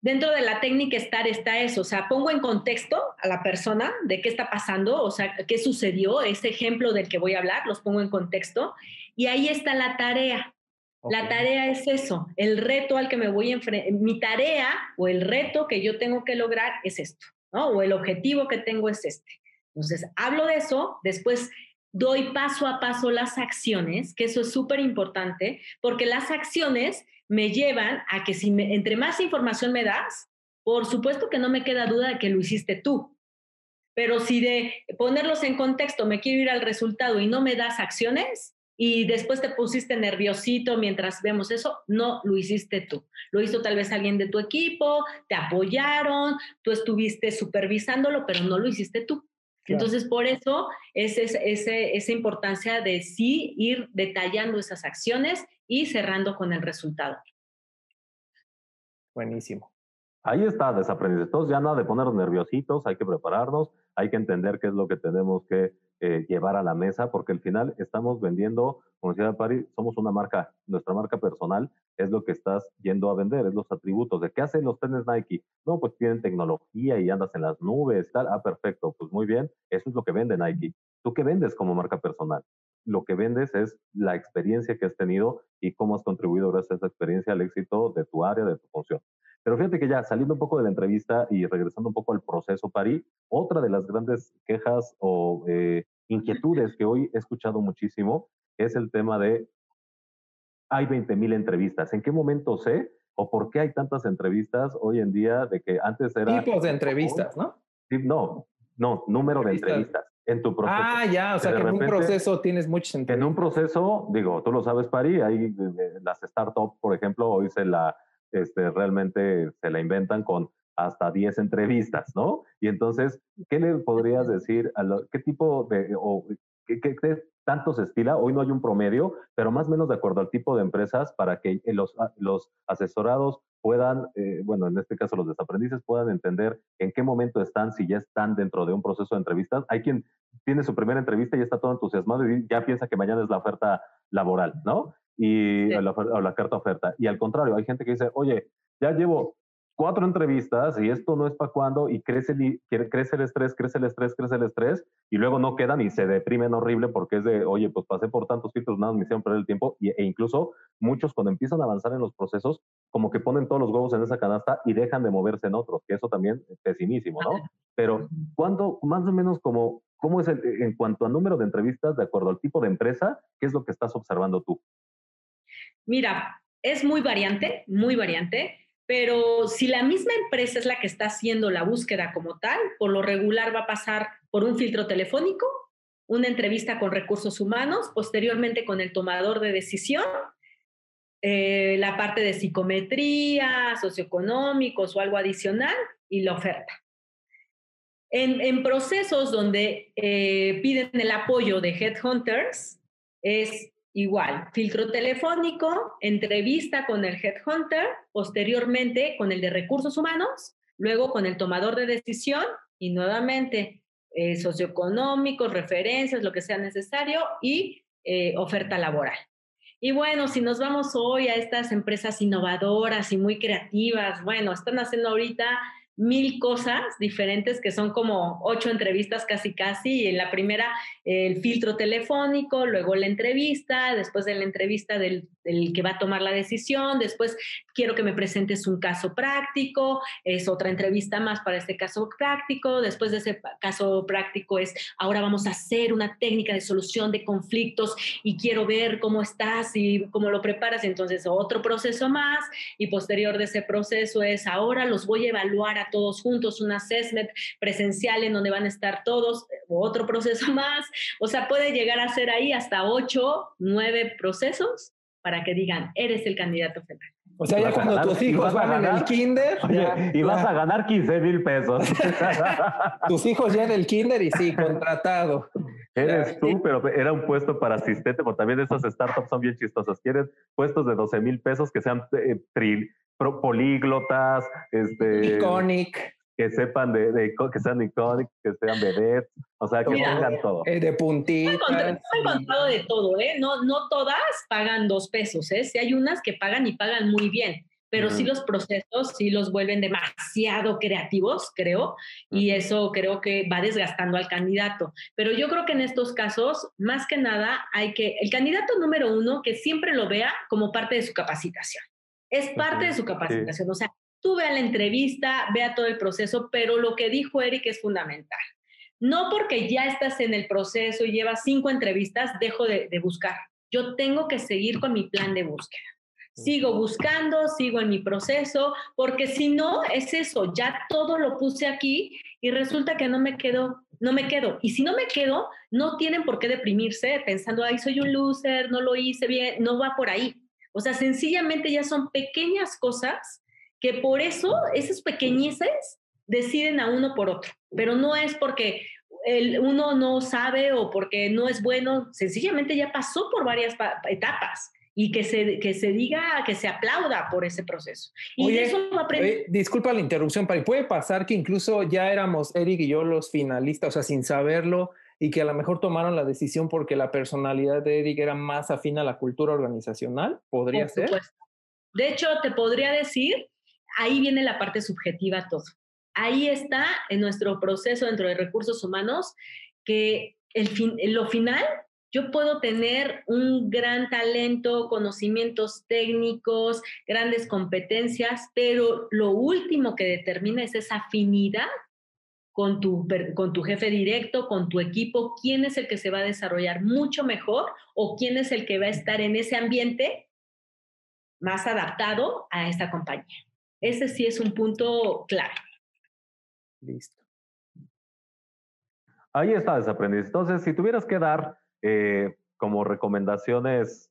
dentro de la técnica estar está eso, o sea, pongo en contexto a la persona de qué está pasando, o sea, qué sucedió, ese ejemplo del que voy a hablar, los pongo en contexto, y ahí está la tarea. La tarea es eso, el reto al que me voy a enfrentar, mi tarea o el reto que yo tengo que lograr es esto, ¿no? O el objetivo que tengo es este. Entonces, hablo de eso, después doy paso a paso las acciones, que eso es súper importante, porque las acciones me llevan a que si entre más información me das, por supuesto que no me queda duda de que lo hiciste tú. Pero si de ponerlos en contexto me quiero ir al resultado y no me das acciones y después te pusiste nerviosito mientras vemos eso, no lo hiciste tú. Lo hizo tal vez alguien de tu equipo, te apoyaron, tú estuviste supervisándolo, pero no lo hiciste tú. Entonces, por eso es, es, esa importancia de sí ir detallando esas acciones y cerrando con el resultado. Buenísimo. Ahí está, desaprendizaje. Entonces ya nada de ponernos nerviositos, hay que prepararnos, hay que entender qué es lo que tenemos que eh, llevar a la mesa, porque al final estamos vendiendo, como decía Pari, somos una marca, nuestra marca personal es lo que estás yendo a vender, es los atributos. ¿De qué hacen los tenis Nike? No, pues tienen tecnología y andas en las nubes, tal. Ah, perfecto, pues muy bien, eso es lo que vende Nike. ¿Tú qué vendes como marca personal? Lo que vendes es la experiencia que has tenido y cómo has contribuido gracias a esa experiencia al éxito de tu área, de tu función. Pero fíjate que ya saliendo un poco de la entrevista y regresando un poco al proceso, Pari, otra de las grandes quejas o eh, inquietudes que hoy he escuchado muchísimo es el tema de hay 20 mil entrevistas. ¿En qué momento sé o por qué hay tantas entrevistas hoy en día de que antes era... Tipos de entrevistas, ¿no? Sí, no, no, número de entrevistas en tu proceso. Ah, ya, o sea, que, en un proceso tienes muchas entrevistas. En un proceso, digo, tú lo sabes, Pari, hay eh, las startups, por ejemplo, hoy se la este, realmente se la inventan con hasta 10 entrevistas, ¿no? Y entonces, ¿qué le podrías decir a lo, qué tipo de, o qué, qué, tanto se estila? Hoy no hay un promedio, pero más o menos de acuerdo al tipo de empresas para que los, los asesorados puedan, eh, bueno, en este caso los desaprendices puedan entender en qué momento están, si ya están dentro de un proceso de entrevistas. Hay quien tiene su primera entrevista y está todo entusiasmado y ya piensa que mañana es la oferta laboral, ¿no? Y, o, la, carta oferta. Y al contrario, hay gente que dice, oye, ya llevo cuatro entrevistas y esto no es para cuando y crece el, crece el estrés, crece el estrés, crece el estrés y luego no quedan y se deprimen horrible porque es de, oye, pues pasé por tantos filtros, nada, me hicieron perder el tiempo y, e incluso muchos cuando empiezan a avanzar en los procesos, como que ponen todos los huevos en esa canasta y dejan de moverse en otros, que eso también es pesinísimo, ¿no? Pero, ¿cuándo, más o menos como, cómo es en cuanto a número de entrevistas, de acuerdo al tipo de empresa, qué es lo que estás observando tú? Mira, es muy variante, muy variante, pero si la misma empresa es la que está haciendo la búsqueda como tal, por lo regular va a pasar por un filtro telefónico, una entrevista con recursos humanos, posteriormente con el tomador de decisión, eh, la parte de psicometría, socioeconómicos o algo adicional y la oferta. En, procesos donde eh, piden el apoyo de headhunters, es Igual, filtro telefónico, entrevista con el headhunter, posteriormente con el de recursos humanos, luego con el tomador de decisión y nuevamente eh, socioeconómicos, referencias, lo que sea necesario y eh, oferta laboral. Y bueno, si nos vamos hoy a estas empresas innovadoras y muy creativas, bueno, están haciendo ahorita mil cosas diferentes que son como ocho entrevistas casi casi. Y en la primera el filtro telefónico, luego la entrevista, después de la entrevista del, que va a tomar la decisión, después quiero que me presentes un caso práctico, es otra entrevista más para este caso práctico, después de ese caso práctico es ahora vamos a hacer una técnica de solución de conflictos y quiero ver cómo estás y cómo lo preparas, entonces otro proceso más y posterior de ese proceso es ahora los voy a evaluar todos juntos, un assessment presencial en donde van a estar todos, otro proceso más. O sea, puede llegar a ser ahí hasta ocho, nueve procesos para que digan, eres el candidato federal. O sea, ya cuando tus hijos van en el kinder. y vas a ganar 15 mil pesos. tus hijos ya en el kinder y sí, contratado. Eres tú, pero era un puesto para asistente, porque también esas startups son bien chistosas. Quieren puestos de 12 mil pesos que sean eh, tril, políglotas, este, iconic. Que sepan de, que sean iconic, que sean vedettes, o sea, que pongan todo. Eh, de puntitas. He encontrado de todo, ¿eh? No, no todas pagan dos pesos, ¿eh? Si hay unas que pagan y pagan muy bien pero sí los procesos sí los vuelven demasiado creativos, creo, y eso creo que va desgastando al candidato. Pero yo creo que en estos casos, más que nada, hay que, el candidato número uno, que siempre lo vea como parte de su capacitación. Es parte de su capacitación. O sea, tú vea la entrevista, vea todo el proceso, pero lo que dijo Eric es fundamental. No porque ya estás en el proceso y llevas cinco entrevistas, dejo de, de buscar. Yo tengo que seguir con mi plan de búsqueda. Sigo buscando, sigo en mi proceso, porque si no, es eso, ya todo lo puse aquí y resulta que no me quedo, no me quedo. Y si no me quedo, no tienen por qué deprimirse pensando, ay, soy un loser, no lo hice bien, no va por ahí. O sea, sencillamente ya son pequeñas cosas que por eso esas pequeñeces deciden a uno por otro, pero no es porque el, uno no sabe o porque no es bueno, sencillamente ya pasó por varias etapas y que se, que se diga, que se aplauda por ese proceso. Y eso va a aprender. disculpa la interrupción, pero puede pasar que incluso ya éramos Eric y yo los finalistas, o sea, sin saberlo, y que a lo mejor tomaron la decisión porque la personalidad de Eric era más afín a la cultura organizacional, podría ser. De hecho, te podría decir, ahí viene la parte subjetiva todo. Ahí está en nuestro proceso dentro de recursos humanos que el fin, lo final yo puedo tener un gran talento, conocimientos técnicos, grandes competencias, pero lo último que determina es esa afinidad con tu, con tu jefe directo, con tu equipo, quién es el que se va a desarrollar mucho mejor o quién es el que va a estar en ese ambiente más adaptado a esta compañía. Ese sí es un punto clave. Listo. Ahí está desaprendiz. Entonces, si tuvieras que dar eh, como recomendaciones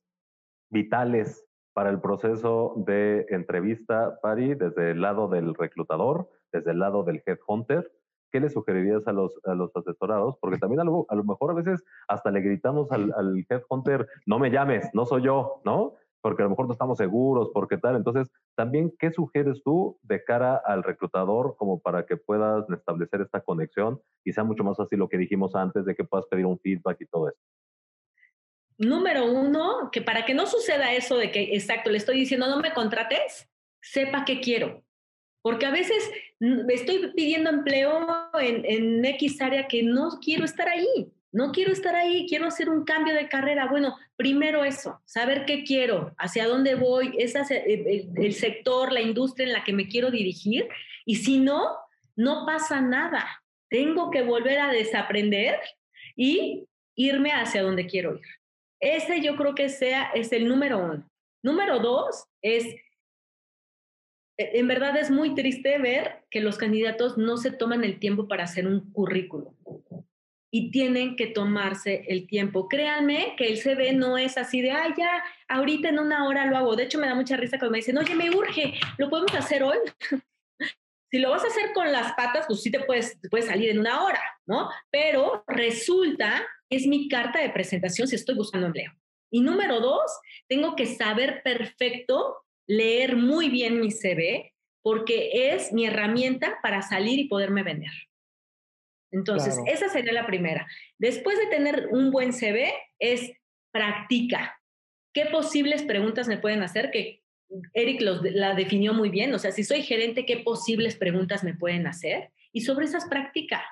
vitales para el proceso de entrevista, Pari, desde el lado del reclutador, desde el lado del headhunter, ¿qué le sugerirías a los, a los asesorados? Porque también a lo, a lo mejor a veces hasta le gritamos al, al headhunter, no me llames, no soy yo, ¿no? Porque a lo mejor no estamos seguros, porque tal. Entonces, también, ¿qué sugieres tú de cara al reclutador como para que puedas establecer esta conexión y sea mucho más fácil lo que dijimos antes de que puedas pedir un feedback y todo eso? Número uno, que para que no suceda eso de que, exacto, le estoy diciendo, no me contrates, sepa qué quiero. Porque a veces estoy pidiendo empleo en, en X área que no quiero estar ahí no quiero estar ahí, quiero hacer un cambio de carrera. Bueno, primero eso, saber qué quiero, hacia dónde voy, es el, sector, la industria en la que me quiero dirigir. Y si no, no pasa nada. Tengo que volver a desaprender y irme hacia donde quiero ir. Ese yo creo que sea, es el número uno. Número dos es, e, en verdad es muy triste ver que los candidatos no se toman el tiempo para hacer un currículum y tienen que tomarse el tiempo. Créanme que el CV no es así de, ay, ya, ahorita en una hora lo hago. De hecho, me da mucha risa cuando me dicen, oye, me urge, ¿lo podemos hacer hoy? si lo vas a hacer con las patas, pues sí te puedes, puedes salir en una hora, ¿no? Pero resulta, es mi carta de presentación si estoy buscando empleo. Y número dos, tengo que saber perfecto, leer muy bien mi CV, porque es mi herramienta para salir y poderme vender. Entonces, esa sería la primera. Después de tener un buen CV, es practica. ¿Qué posibles preguntas me pueden hacer? Que Eric la definió muy bien. O sea, si soy gerente, ¿qué posibles preguntas me pueden hacer? Y sobre esas practica.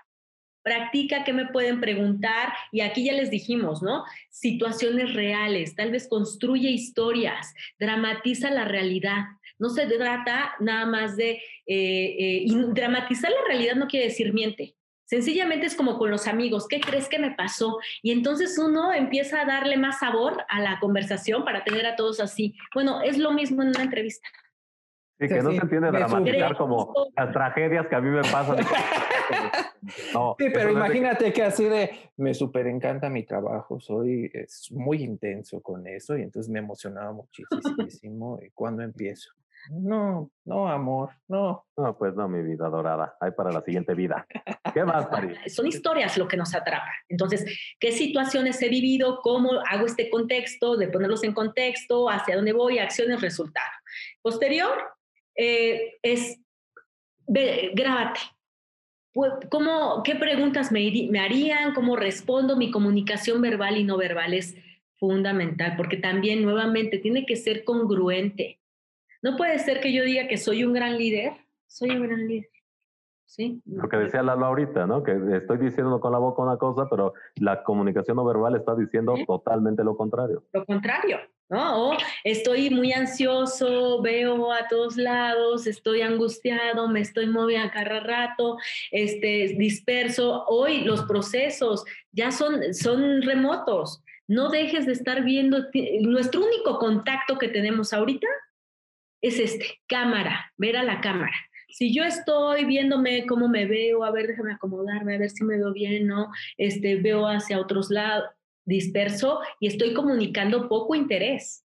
Practica qué me pueden preguntar. Y aquí ya les dijimos, ¿no? Situaciones reales. Tal vez construye historias. Dramatiza la realidad. No se trata nada más de... Eh, eh, dramatizar la realidad no quiere decir miente Sencillamente es como con los amigos, ¿qué crees que me pasó? Y entonces uno empieza a darle más sabor a la conversación para tener a todos así. Bueno, es lo mismo en una entrevista. Sí, que no se entiende dramatizar como las tragedias que a mí me pasan. no, sí, pero imagínate que así de, me súper encanta mi trabajo, soy es muy intenso con eso y entonces me emocionaba muchísimo cuando empiezo. No, no, amor, no. No, pues no, mi vida dorada. Hay para la siguiente vida. ¿Qué más, Mari? Son historias lo que nos atrapa. Entonces, ¿qué situaciones he vivido? ¿Cómo hago este contexto? De ponerlos en contexto, hacia dónde voy, acciones, resultado. Posterior, eh, es, grábate. ¿Cómo, ¿Qué preguntas me, me harían? ¿Cómo respondo? Mi comunicación verbal y no verbal es fundamental, porque también nuevamente tiene que ser congruente no puede ser que yo diga que soy un gran líder, soy un gran líder. ¿Sí? Lo que decía Lalo ahorita, ¿no? Que estoy diciendo con la boca una cosa, pero la comunicación no verbal está diciendo totalmente lo contrario. Lo contrario, ¿no? estoy muy ansioso, veo a todos lados, estoy angustiado, me estoy moviendo a cada rato, este, disperso. Hoy los procesos ya son, son remotos. No dejes de estar viendo, nuestro único contacto que tenemos ahorita es este, cámara, ver a la cámara. Si yo estoy viéndome cómo me veo, a ver, déjame acomodarme, a ver si me veo bien, ¿no? Este, veo hacia otros lados, disperso y estoy comunicando poco interés.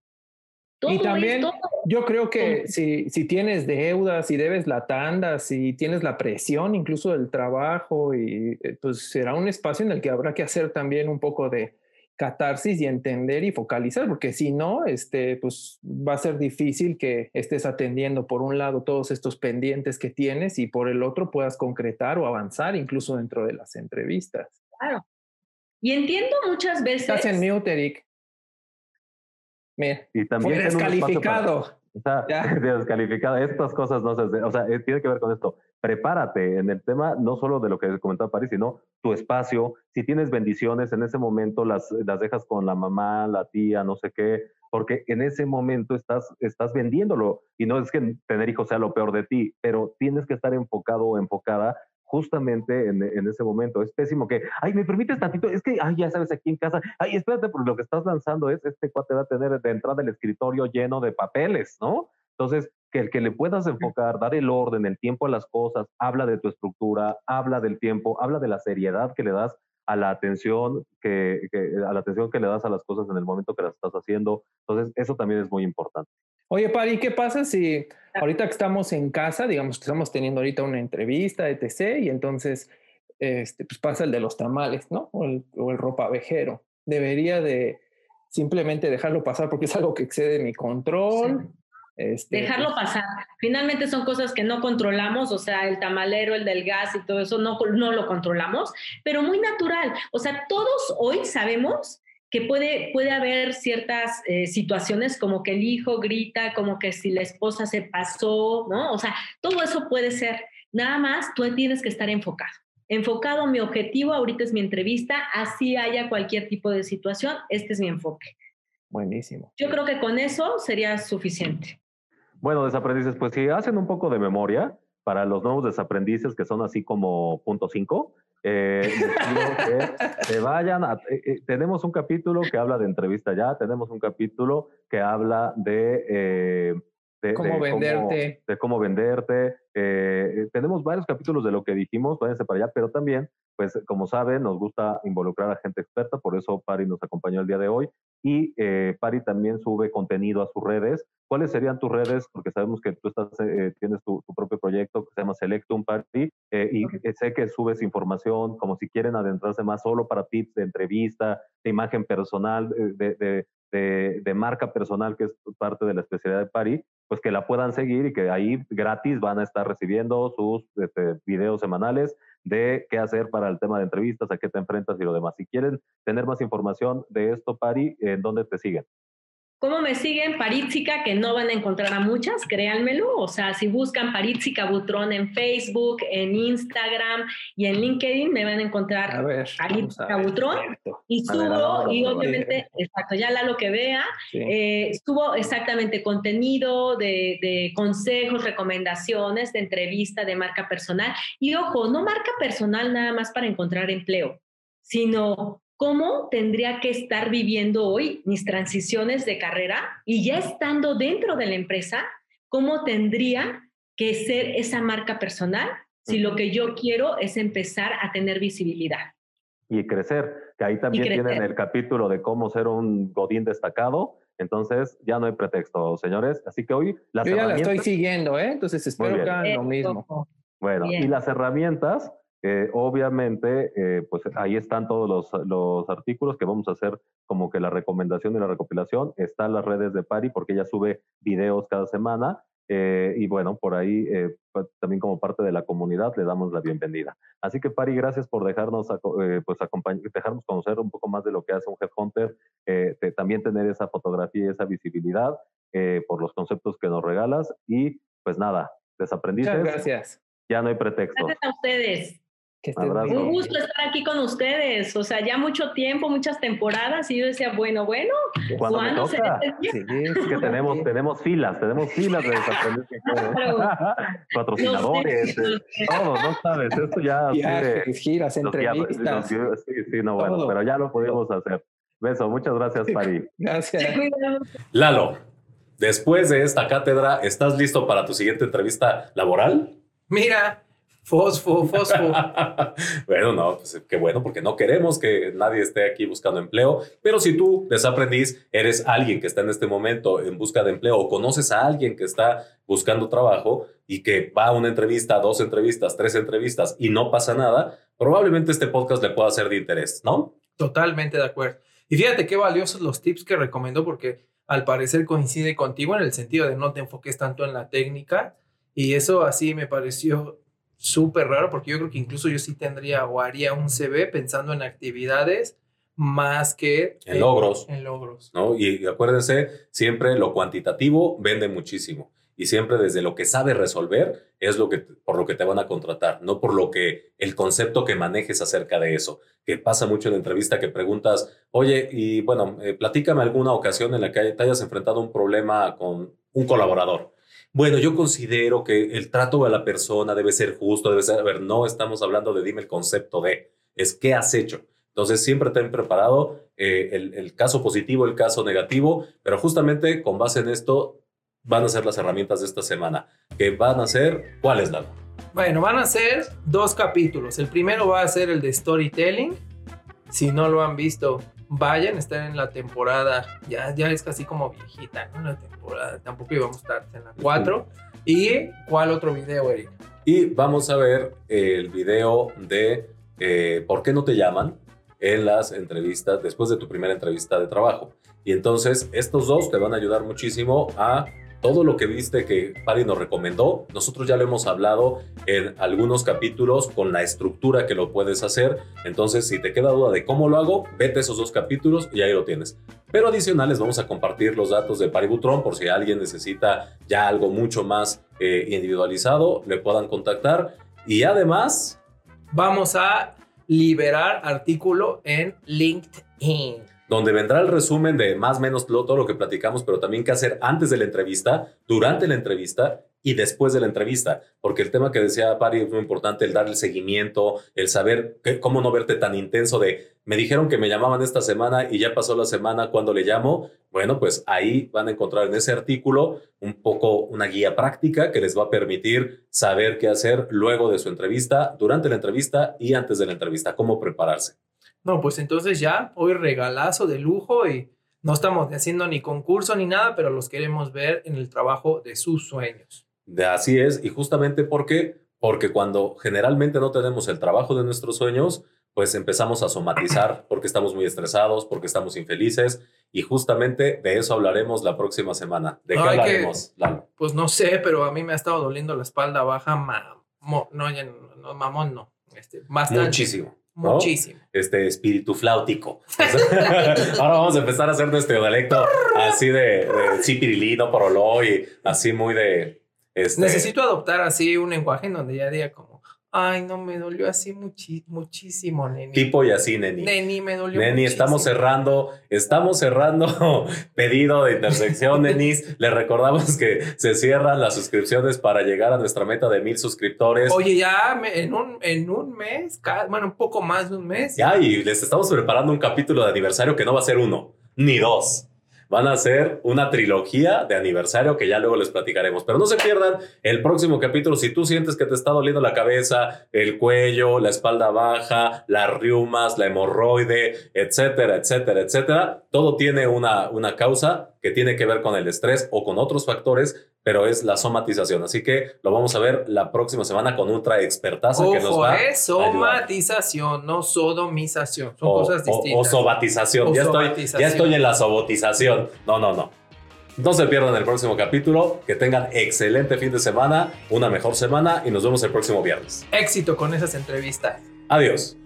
y también yo creo que si, si tienes deudas, si debes la tanda, si tienes la presión incluso del trabajo, y eh, pues será un espacio en el que habrá que hacer también un poco de catarsis y entender y focalizar, porque si no, este, pues va a ser difícil que estés atendiendo por un lado todos estos pendientes que tienes y por el otro puedas concretar o avanzar incluso dentro de las entrevistas. Claro. Y entiendo muchas veces. Estás en mute, Eric. Mira, y también fue descalificado. Sea, descalificada. Estas cosas no se. O sea, eh, tiene que ver con esto. Prepárate en el tema, no solo de lo que comentaba París, sino tu espacio. Si tienes bendiciones, en ese momento las, las dejas con la mamá, la tía, no sé qué, porque en ese momento estás, estás vendiéndolo. Y no es que tener hijos sea lo peor de ti, pero tienes que estar enfocado o enfocada justamente en, en, ese momento. Es pésimo que, ay, me permites tantito, es que, ay, ya sabes, aquí en casa, ay, espérate, porque lo que estás lanzando es, este cuate va a tener de entrada el escritorio lleno de papeles, ¿no? Entonces, que el que le puedas enfocar, dar el orden, el tiempo a las cosas, habla de tu estructura, habla del tiempo, habla de la seriedad que le das a la atención que, que, a la atención que le das a las cosas en el momento que las estás haciendo. Entonces, eso también es muy importante. Oye, Pari, ¿qué pasa si ahorita que estamos en casa, digamos que estamos teniendo ahorita una entrevista, etc., y entonces este, pues pasa el de los tamales, ¿no? O el, o el ropavejero. Debería de simplemente dejarlo pasar porque es algo que excede mi control. Sí. Este, Dejarlo pues pasar. Finalmente son cosas que no controlamos, o sea, el tamalero, el del gas y todo eso no, no lo controlamos, pero muy natural. O sea, todos hoy sabemos que puede, puede haber ciertas eh, situaciones como que el hijo grita, como que si la esposa se pasó, ¿no? O sea, todo eso puede ser. Nada más tú tienes que estar enfocado. Enfocado, mi objetivo ahorita es mi entrevista, así haya cualquier tipo de situación, este es mi enfoque. Buenísimo. Yo creo que con eso sería suficiente. Bueno, desaprendices, pues si hacen un poco de memoria, para los nuevos desaprendices que son así como punto cinco, eh, que se vayan. A, eh, eh, tenemos un capítulo que habla de entrevista ya, tenemos un capítulo que habla de. Eh, de, cómo de venderte. Cómo, de cómo venderte. Eh, tenemos varios capítulos de lo que dijimos, váyanse para allá, pero también, pues como saben, nos gusta involucrar a gente experta, por eso Pari nos acompañó el día de hoy. Y eh, Pari también sube contenido a sus redes. ¿Cuáles serían tus redes? Porque sabemos que tú estás, eh, tienes tu, tu, propio proyecto que se llama Selectum Party eh, y okay. sé que subes información como si quieren adentrarse más solo para tips de entrevista, de imagen personal, de, de, de, de marca personal, que es parte de la especialidad de Pari, pues que la puedan seguir y que ahí gratis van a estar recibiendo sus este, videos semanales de qué hacer para el tema de entrevistas, a qué te enfrentas y lo demás. Si quieren tener más información de esto, Pari, ¿en dónde te siguen? ¿Cómo me siguen? Paritzica, que no van a encontrar a muchas, créanmelo. O sea, si buscan Paritzica Butrón en Facebook, en Instagram y en LinkedIn, me van a encontrar a ver, Paritzica Butrón. Y subo, ver, y obviamente, exacto, ya la lo que vea, sí. eh, subo exactamente contenido de, de, consejos, recomendaciones, de entrevista, de marca personal. Y ojo, no marca personal nada más para encontrar empleo, sino cómo tendría que estar viviendo hoy mis transiciones de carrera y ya estando dentro de la empresa, cómo tendría que ser esa marca personal si lo que yo quiero es empezar a tener visibilidad. Y crecer, que ahí también tienen el capítulo de cómo ser un godín destacado. Entonces ya no hay pretexto, señores. Así que hoy las Yo ya la estoy siguiendo, ¿eh? Entonces espero que hagan lo mismo. Bueno, bien. y las herramientas, eh, obviamente, eh, pues ahí están todos los, los, artículos que vamos a hacer como que la recomendación y la recopilación. Están las redes de Pari porque ella sube videos cada semana. Eh, y bueno, por ahí pues, también como parte de la comunidad le damos la bienvenida. Así que Pari, gracias por dejarnos, eh, pues, dejarnos conocer un poco más de lo que hace un headhunter, eh, también tener esa fotografía y esa visibilidad por los conceptos que nos regalas. Y pues nada, desaprendices. Muchas gracias. Ya no hay pretexto. Gracias a ustedes. Un gusto estar aquí con ustedes. O sea, ya mucho tiempo, muchas temporadas, y yo decía, bueno, bueno, ¿cuándo me toca? Sí, es que tenemos, tenemos filas, tenemos filas de patrocinadores, todo, no sabes, esto ya Viajes, giras, entrevistas. sí, sí, no, bueno, todo. pero ya lo podemos hacer. Beso, muchas gracias, Pari. Gracias. Lalo, después de esta cátedra, ¿estás listo para tu siguiente entrevista laboral? Mira, Fosfo, fosfo. bueno, no, pues qué bueno, porque no queremos que nadie esté aquí buscando empleo. Pero si tú, desaprendiz, eres alguien que está en este momento en busca de empleo o conoces a alguien que está buscando trabajo y que va a una entrevista, dos entrevistas, tres entrevistas y no pasa nada, probablemente este podcast le pueda ser de interés, ¿no? Totalmente de acuerdo. Y fíjate qué valiosos los tips que recomendó porque al parecer coincide contigo en el sentido de no te enfoques tanto en la técnica y eso así me pareció súper raro porque yo creo que incluso yo sí tendría o haría un CV pensando en actividades más que en logros. En logros. ¿no? Y acuérdense, siempre lo cuantitativo vende muchísimo y siempre desde lo que sabe resolver es lo que, por lo que te van a contratar, no por lo que el concepto que manejes acerca de eso. Que pasa mucho en la entrevista que preguntas, oye, y bueno, eh, platícame alguna ocasión en la que te hayas enfrentado un problema con un colaborador. Bueno, yo considero que el trato a la persona debe ser justo, debe ser, a ver, no estamos hablando de dime el concepto de, es qué has hecho. Entonces, siempre ten preparado eh, el, caso positivo, el caso negativo, pero justamente con base en esto van a ser las herramientas de esta semana, que van a ser, ¿cuáles, Lalo? Bueno, van a ser dos capítulos. El primero va a ser el de storytelling. Si no lo han visto, vayan, están en la temporada, ya, ya es casi como viejita, ¿no? La temporada, tampoco íbamos a estar en la 4. ¿Y cuál otro video, Eric? Y vamos a ver el video de eh, ¿Por qué no te llaman? en las entrevistas, después de tu primera entrevista de trabajo. Y entonces estos dos te van a ayudar muchísimo a todo lo que viste que Pari nos recomendó, nosotros ya lo hemos hablado en algunos capítulos con la estructura que lo puedes hacer. Entonces, si te queda duda de cómo lo hago, vete esos dos capítulos y ahí lo tienes. Pero adicionales vamos a compartir los datos de Paributron por si alguien necesita ya algo mucho más eh, individualizado, le puedan contactar. Y además... Vamos a liberar artículo en LinkedIn donde vendrá el resumen de más o menos todo lo que platicamos, pero también qué hacer antes de la entrevista, durante la entrevista y después de la entrevista, porque el tema que decía Pari es muy importante, el dar el seguimiento, el saber cómo no verte tan intenso de, me dijeron que me llamaban esta semana y ya pasó la semana cuando le llamo, bueno, pues ahí van a encontrar en ese artículo un poco una guía práctica que les va a permitir saber qué hacer luego de su entrevista, durante la entrevista y antes de la entrevista, cómo prepararse. No, pues entonces ya, hoy regalazo de lujo y no estamos haciendo ni concurso ni nada, pero los queremos ver en el trabajo de sus sueños. De así es, y justamente porque, porque cuando generalmente no tenemos el trabajo de nuestros sueños, pues empezamos a somatizar porque estamos muy estresados, porque estamos infelices, y justamente de eso hablaremos la próxima semana. ¿De qué hablaremos, Lalo? Pues no sé, pero a mí me ha estado doliendo la espalda baja, no, no, mamón no, este, Muchísimo. Muchísimo. Este espíritu flautico. ahora vamos a empezar a hacer nuestro dialecto así de, de cipirilino, poroló y así muy de. Este... Necesito adoptar así un lenguaje en donde ya diga como Ay, no, me dolió así muchísimo, Neni. Tipo y así, Neni. Neni, me dolió Neni, estamos cerrando, estamos cerrando pedido de intersección, Nenis. Le recordamos que se cierran las suscripciones para llegar a nuestra meta de mil suscriptores. Oye, ya en un, en un mes, bueno, un poco más de un mes. Ya, y les estamos preparando un capítulo de aniversario que no va a ser uno, ni dos van a ser una trilogía de aniversario que ya luego les platicaremos. Pero no se pierdan el próximo capítulo. Si tú sientes que te está doliendo la cabeza, el cuello, la espalda baja, las riumas, la hemorroide, etcétera, etcétera, etcétera, todo tiene una, una causa que tiene que ver con el estrés o con otros factores, pero es la somatización. Así que lo vamos a ver la próxima semana con ultra expertaza que nos va es somatización, no sodomización. Son cosas distintas. O, sobatización. ya, Estoy, ya estoy en la sobotización. No, no, no. No se pierdan el próximo capítulo. Que tengan excelente fin de semana, una mejor semana y nos vemos el próximo viernes. Éxito con esas entrevistas. Adiós.